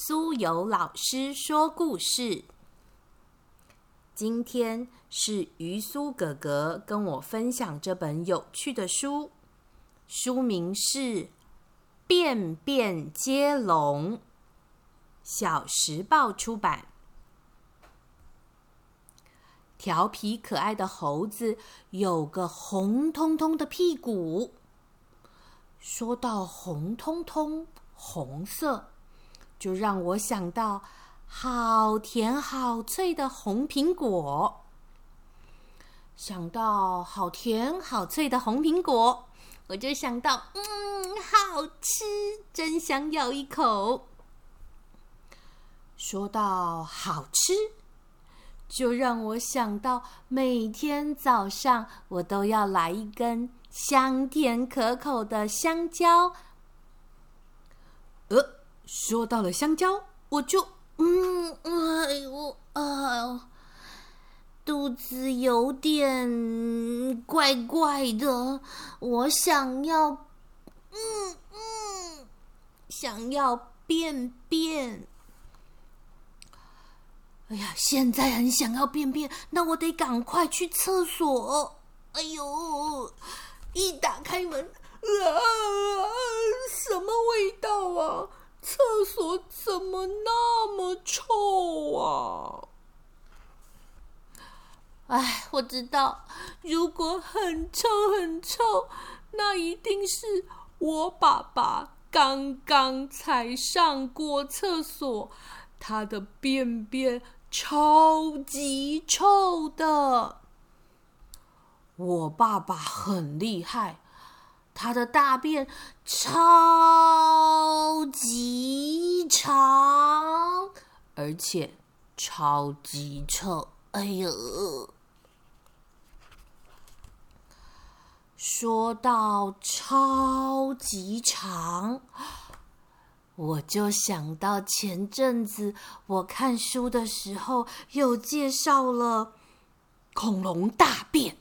苏有老师说故事。今天是于苏哥哥跟我分享这本有趣的书，书名是《便便接龙》，小时报出版。调皮可爱的猴子有个红彤彤的屁股。说到红彤彤、红色，就让我想到好甜好脆的红苹果。想到好甜好脆的红苹果，我就想到，嗯，好吃，真想咬一口。说到好吃，就让我想到每天早上我都要来一根。香甜可口的香蕉，呃，说到了香蕉，我就嗯，哎呦啊，肚子有点怪怪的，我想要，嗯嗯，想要便便。哎呀，现在很想要便便，那我得赶快去厕所。哎呦！一打开门，啊，什么味道啊？厕所怎么那么臭啊？哎，我知道，如果很臭很臭，那一定是我爸爸刚刚才上过厕所，他的便便超级臭的。我爸爸很厉害，他的大便超级长，而且超级臭。哎呦！说到超级长，我就想到前阵子我看书的时候，有介绍了恐龙大便。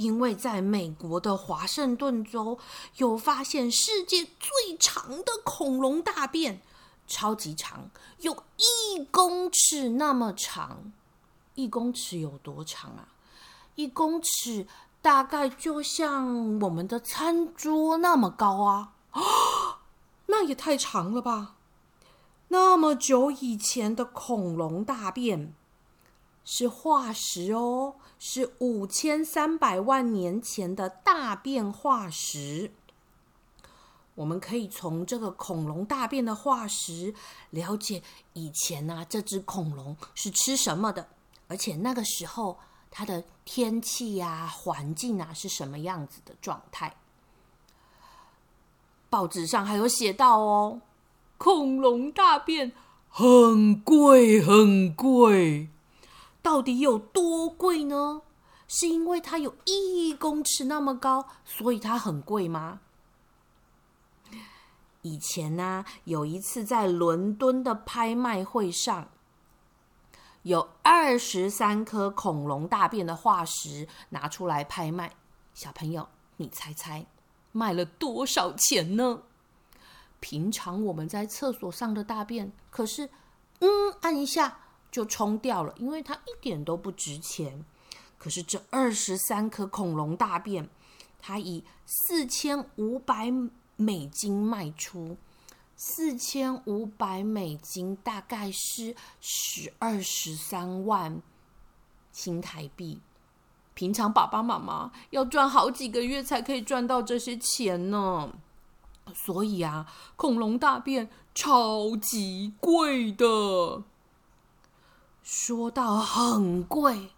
因为在美国的华盛顿州有发现世界最长的恐龙大便，超级长，有一公尺那么长。一公尺有多长啊？一公尺大概就像我们的餐桌那么高啊！啊 那也太长了吧！那么久以前的恐龙大便。是化石哦，是五千三百万年前的大便化石。我们可以从这个恐龙大便的化石了解以前呢，这只恐龙是吃什么的，而且那个时候它的天气呀、环境啊是什么样子的状态。报纸上还有写到哦，恐龙大便很贵，很贵。到底有多贵呢？是因为它有一公尺那么高，所以它很贵吗？以前呢，有一次在伦敦的拍卖会上，有二十三颗恐龙大便的化石拿出来拍卖。小朋友，你猜猜卖了多少钱呢？平常我们在厕所上的大便，可是，嗯，按一下。就冲掉了，因为它一点都不值钱。可是这二十三颗恐龙大便，它以四千五百美金卖出，四千五百美金大概是十二十三万新台币。平常爸爸妈妈要赚好几个月才可以赚到这些钱呢。所以啊，恐龙大便超级贵的。说到很贵，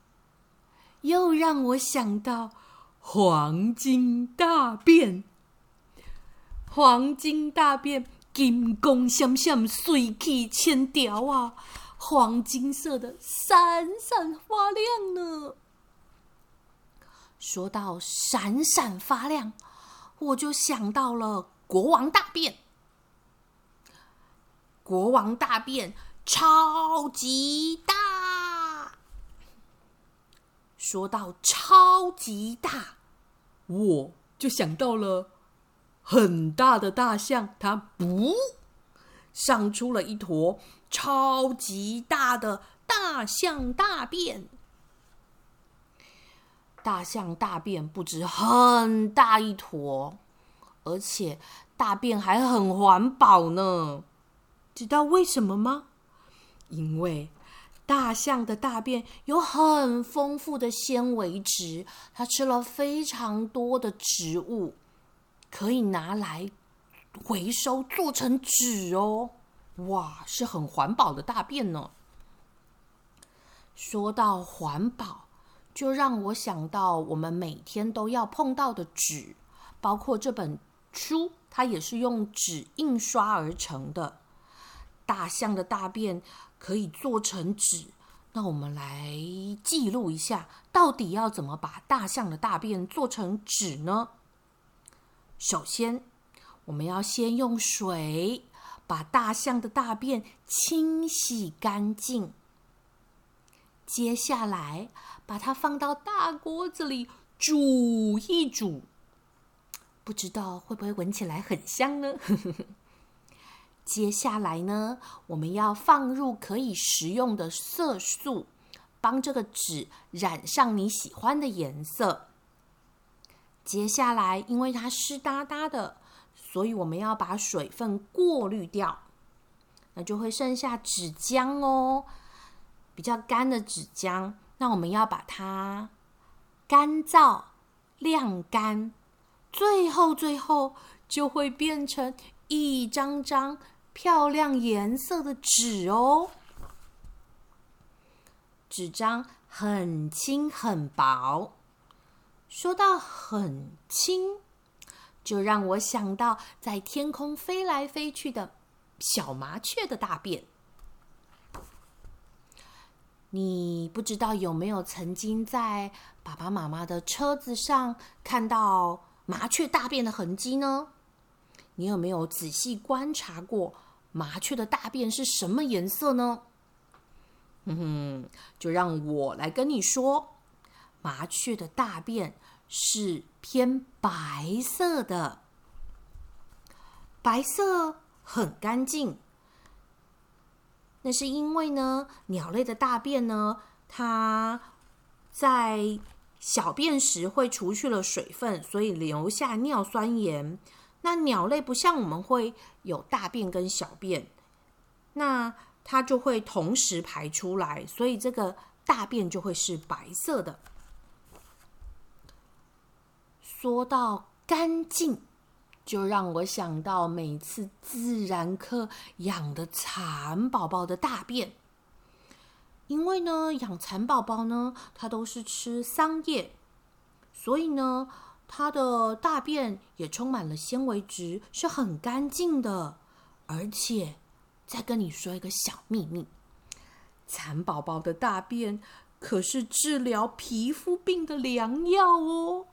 又让我想到黄金大便。黄金大便，金光闪闪，水气千条啊，黄金色的，闪闪发亮呢。说到闪闪发亮，我就想到了国王大便。国王大便。超级大！说到超级大，我就想到了很大的大象，它不上出了一坨超级大的大象大便。大象大便不止很大一坨，而且大便还很环保呢。知道为什么吗？因为大象的大便有很丰富的纤维质，它吃了非常多的植物，可以拿来回收做成纸哦。哇，是很环保的大便呢。说到环保。就让我想到我们每天都要碰到的纸，包括这本书，它也是用纸印刷而成的。大象的大便可以做成纸，那我们来记录一下，到底要怎么把大象的大便做成纸呢？首先，我们要先用水把大象的大便清洗干净。接下来，把它放到大锅子里煮一煮，不知道会不会闻起来很香呢？接下来呢，我们要放入可以食用的色素，帮这个纸染上你喜欢的颜色。接下来，因为它湿哒哒的，所以我们要把水分过滤掉，那就会剩下纸浆哦。比较干的纸浆，那我们要把它干燥、晾干，最后最后就会变成一张张漂亮颜色的纸哦。纸张很轻很薄，说到很轻，就让我想到在天空飞来飞去的小麻雀的大便。你不知道有没有曾经在爸爸妈妈的车子上看到麻雀大便的痕迹呢？你有没有仔细观察过麻雀的大便是什么颜色呢？哼哼，就让我来跟你说，麻雀的大便是偏白色的，白色很干净。那是因为呢，鸟类的大便呢，它在小便时会除去了水分，所以留下尿酸盐。那鸟类不像我们会有大便跟小便，那它就会同时排出来，所以这个大便就会是白色的。说到干净。就让我想到每次自然课养的蚕宝宝的大便，因为呢，养蚕宝宝呢，它都是吃桑叶，所以呢，它的大便也充满了纤维质，是很干净的。而且，再跟你说一个小秘密，蚕宝宝的大便可是治疗皮肤病的良药哦。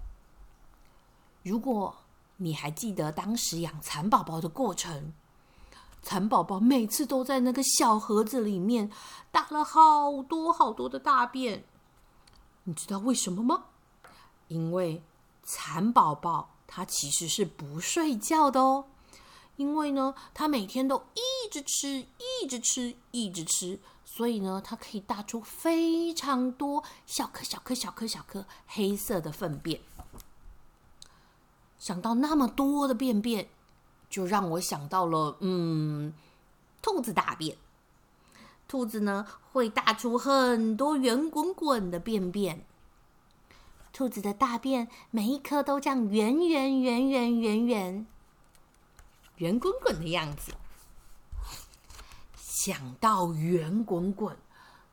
如果你还记得当时养蚕宝宝的过程？蚕宝宝每次都在那个小盒子里面打了好多好多的大便，你知道为什么吗？因为蚕宝宝它其实是不睡觉的哦，因为呢，它每天都一直吃，一直吃，一直吃，所以呢，它可以大出非常多小颗、小颗、小颗、小颗黑色的粪便。想到那么多的便便，就让我想到了，嗯，兔子大便。兔子呢会大出很多圆滚滚的便便。兔子的大便每一颗都这样圆圆圆圆圆圆圆滚滚的样子。想到圆滚滚。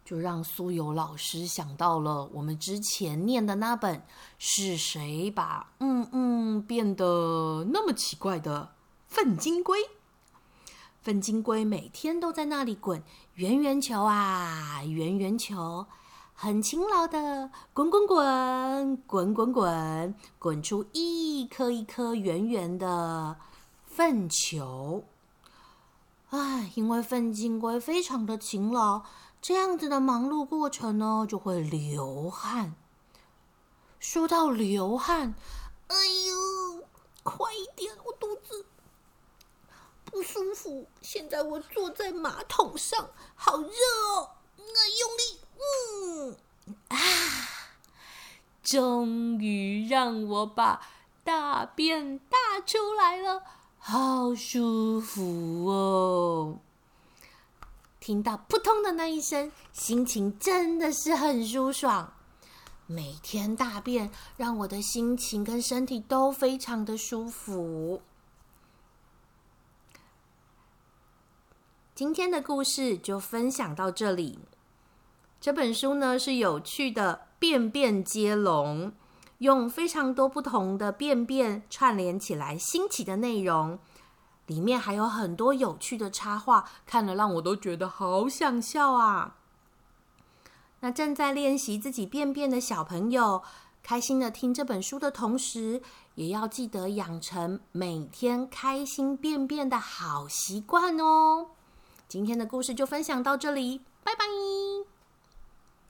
就让苏有老师想到了我们之前念的那本《是谁把嗯嗯变得那么奇怪的粪金龟》。粪金龟每天都在那里滚圆圆球啊，圆圆球，很勤劳的滚滚滚滚滚滚，滚出一颗一颗圆圆的粪球。唉，因为粪金龟非常的勤劳。这样子的忙碌过程呢，就会流汗。说到流汗，哎呦，快一点，我肚子不舒服。现在我坐在马桶上，好热哦。那用力，嗯啊，终于让我把大便大出来了，好舒服哦。听到扑通的那一声，心情真的是很舒爽。每天大便，让我的心情跟身体都非常的舒服。今天的故事就分享到这里。这本书呢是有趣的便便接龙，用非常多不同的便便串联起来新奇的内容，里面还有很多有趣的插画，看了让我都觉得好想笑啊！那正在练习自己便便的小朋友，开心的听这本书的同时，也要记得养成每天开心便便的好习惯哦。今天的故事就分享到这里，拜拜。